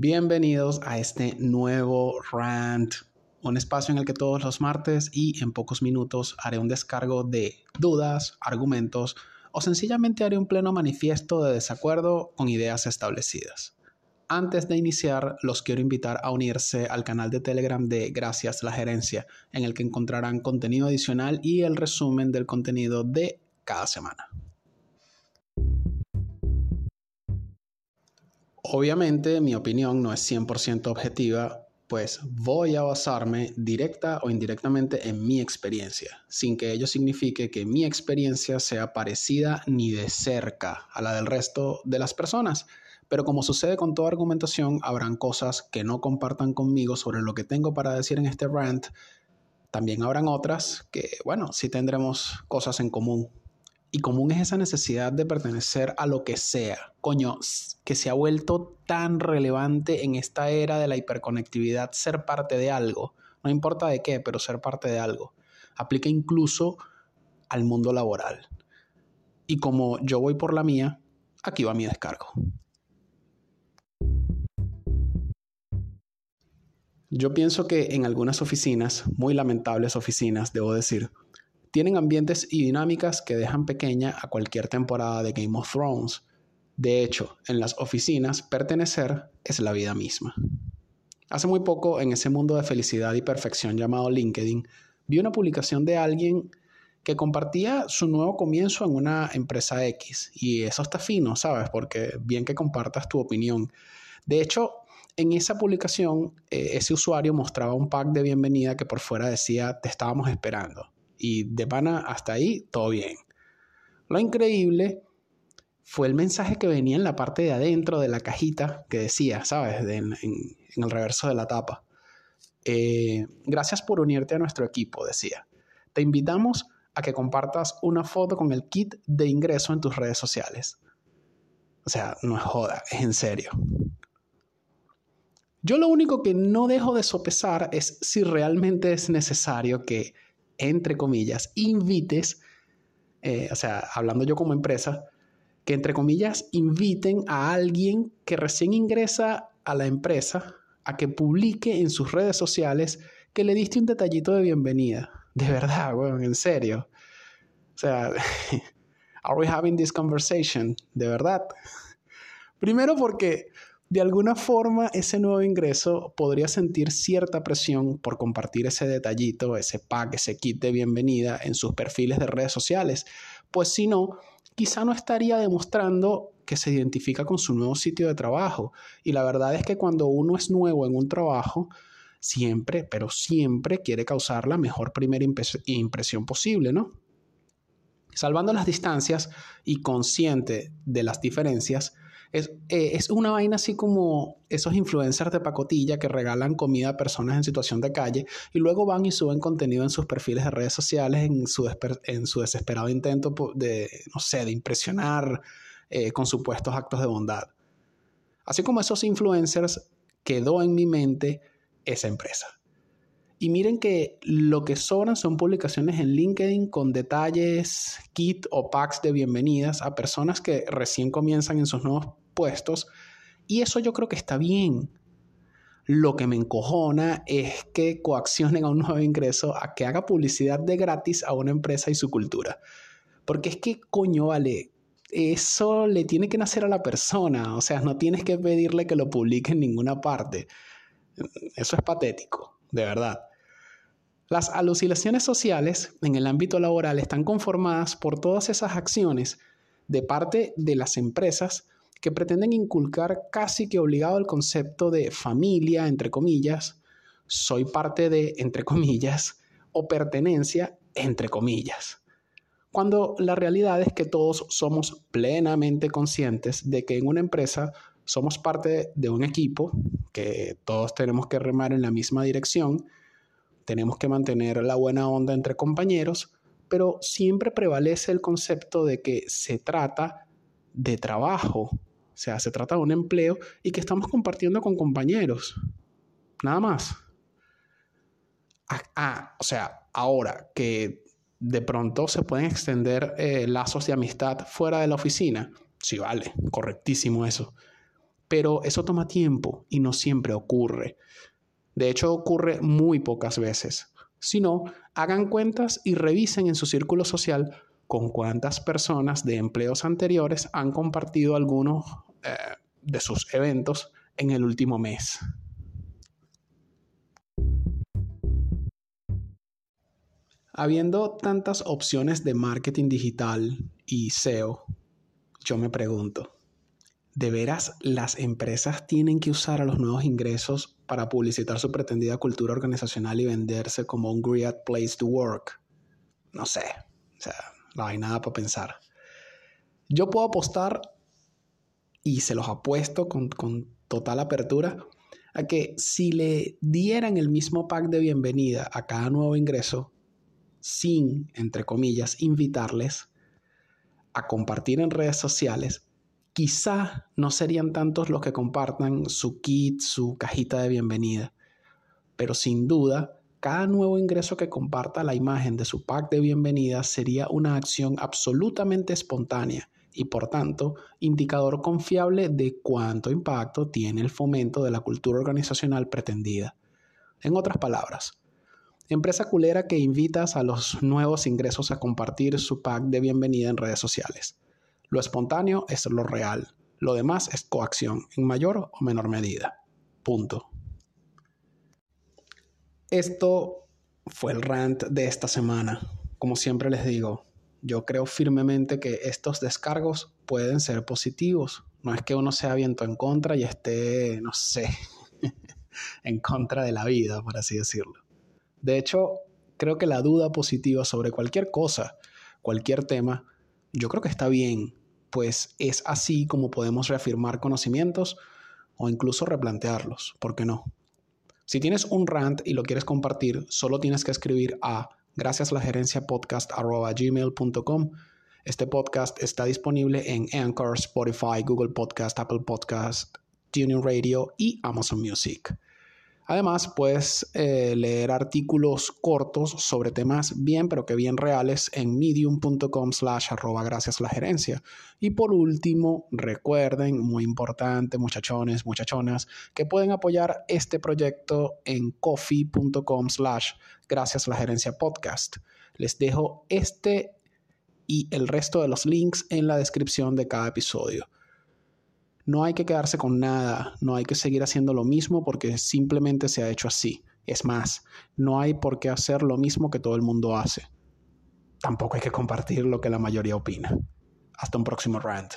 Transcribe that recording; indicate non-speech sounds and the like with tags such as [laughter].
Bienvenidos a este nuevo rant, un espacio en el que todos los martes y en pocos minutos haré un descargo de dudas, argumentos o sencillamente haré un pleno manifiesto de desacuerdo con ideas establecidas. Antes de iniciar, los quiero invitar a unirse al canal de Telegram de Gracias la Gerencia, en el que encontrarán contenido adicional y el resumen del contenido de cada semana. Obviamente mi opinión no es 100% objetiva, pues voy a basarme directa o indirectamente en mi experiencia, sin que ello signifique que mi experiencia sea parecida ni de cerca a la del resto de las personas. Pero como sucede con toda argumentación, habrán cosas que no compartan conmigo sobre lo que tengo para decir en este rant. También habrán otras que, bueno, sí tendremos cosas en común y común es esa necesidad de pertenecer a lo que sea. Coño, que se ha vuelto tan relevante en esta era de la hiperconectividad ser parte de algo. No importa de qué, pero ser parte de algo. Aplica incluso al mundo laboral. Y como yo voy por la mía, aquí va mi descargo. Yo pienso que en algunas oficinas, muy lamentables oficinas, debo decir, tienen ambientes y dinámicas que dejan pequeña a cualquier temporada de Game of Thrones. De hecho, en las oficinas, pertenecer es la vida misma. Hace muy poco, en ese mundo de felicidad y perfección llamado LinkedIn, vi una publicación de alguien que compartía su nuevo comienzo en una empresa X. Y eso está fino, ¿sabes? Porque bien que compartas tu opinión. De hecho, en esa publicación, eh, ese usuario mostraba un pack de bienvenida que por fuera decía, te estábamos esperando. Y de pana hasta ahí, todo bien. Lo increíble fue el mensaje que venía en la parte de adentro de la cajita que decía, ¿sabes? en, el reverso de la tapa. Eh, gracias por unirte a nuestro equipo, decía. Te invitamos a que compartas una foto con el kit de ingreso en tus redes sociales. O sea, no es joda, es en serio. Yo lo único que no dejo de sopesar es si realmente es necesario que entre comillas, invites, eh, o sea, hablando yo como empresa, que entre comillas inviten a alguien que recién ingresa a la empresa a que publique en sus redes sociales que le diste un detallito de bienvenida. De verdad, weón, en serio. O sea, [laughs] are we having this conversation? De verdad. Primero porque de alguna forma, ese nuevo ingreso podría sentir cierta presión por compartir ese detallito, ese pack, ese kit de bienvenida en sus perfiles de redes sociales, pues si no, quizá no estaría demostrando que se identifica con su nuevo sitio de trabajo. Y la verdad es que cuando uno es nuevo en un trabajo, siempre, pero siempre quiere causar la mejor primera impresión posible, ¿no? Salvando las distancias y consciente de las diferencias, es, eh, es, una vaina así como esos influencers de pacotilla que regalan comida a personas en situación de calle y luego van y suben contenido en sus perfiles de redes sociales en su, en su desesperado intento de, no sé, de impresionar eh, con supuestos actos de bondad. Así como esos influencers, quedó en mi mente esa empresa. Y miren que lo que sobran son publicaciones en LinkedIn con detalles, kit o packs de bienvenidas a personas que recién comienzan en sus nuevos puestos. Y eso yo creo que está bien. Lo que me encojona es que coaccionen a un nuevo ingreso a que haga publicidad de gratis a una empresa y su cultura. Porque es que, coño, vale, eso le tiene que nacer a la persona. O sea, no tienes que pedirle que lo publique en ninguna parte. Eso es patético, de verdad. Las alucinaciones sociales en el ámbito laboral están conformadas por todas esas acciones de parte de las empresas que pretenden inculcar casi que obligado el concepto de familia, entre comillas, soy parte de, entre comillas, o pertenencia, entre comillas. Cuando la realidad es que todos somos plenamente conscientes de que en una empresa somos parte de un equipo, que todos tenemos que remar en la misma dirección, tenemos que mantener la buena onda entre compañeros, pero siempre prevalece el concepto de que se trata de trabajo, o sea, se trata de un empleo y que estamos compartiendo con compañeros. Nada más. Ah, o sea, ahora que de pronto se pueden extender eh, lazos de amistad fuera de la oficina, sí vale, correctísimo eso. pero eso toma tiempo y no siempre ocurre. De hecho, ocurre muy pocas veces. Si no, hagan cuentas y revisen en su círculo social con cuántas personas de empleos anteriores han compartido algunos eh, de sus eventos en el último mes. Habiendo tantas opciones de marketing digital y SEO, yo me pregunto, ¿de veras las empresas tienen que usar a los nuevos ingresos para publicitar su pretendida cultura organizacional y venderse como un great place to work? No sé, o sea, no hay nada para pensar. Yo puedo apostar, y se los apuesto con, con total apertura, a que si le dieran el mismo pack de bienvenida a cada nuevo ingreso, sin, entre comillas, invitarles a compartir en redes sociales, quizá no serían tantos los que compartan su kit, su cajita de bienvenida, pero sin duda, cada nuevo ingreso que comparta la imagen de su pack de bienvenida sería una acción absolutamente espontánea y por tanto indicador confiable de cuánto impacto tiene el fomento de la cultura organizacional pretendida. En otras palabras, empresa culera que invitas a los nuevos ingresos a compartir su pack de bienvenida en redes sociales. Lo espontáneo es lo real, lo demás es coacción, en mayor o menor medida. Punto. Esto fue el rant de esta semana. Como siempre les digo, yo creo firmemente que estos descargos pueden ser positivos. No es que uno sea viento en contra y esté, no sé, [laughs] en contra de la vida, por así decirlo. De hecho, creo que la duda positiva sobre cualquier cosa, cualquier tema, yo creo que está bien, pues es así como podemos reafirmar conocimientos o incluso replantearlos, ¿por qué no? Si tienes un rant y lo quieres compartir, solo tienes que escribir a gracias la gerencia podcast gmail.com. Este podcast está disponible en Anchor, Spotify, Google Podcast, Apple Podcast, Tuning Radio y Amazon Music. Además, puedes eh, leer artículos cortos sobre temas bien, pero que bien reales en medium.com slash arroba gracias la gerencia. Y por último, recuerden, muy importante, muchachones, muchachonas, que pueden apoyar este proyecto en coffee.com slash gracias la gerencia podcast. Les dejo este y el resto de los links en la descripción de cada episodio. No hay que quedarse con nada, no hay que seguir haciendo lo mismo porque simplemente se ha hecho así. Es más, no hay por qué hacer lo mismo que todo el mundo hace. Tampoco hay que compartir lo que la mayoría opina. Hasta un próximo rant.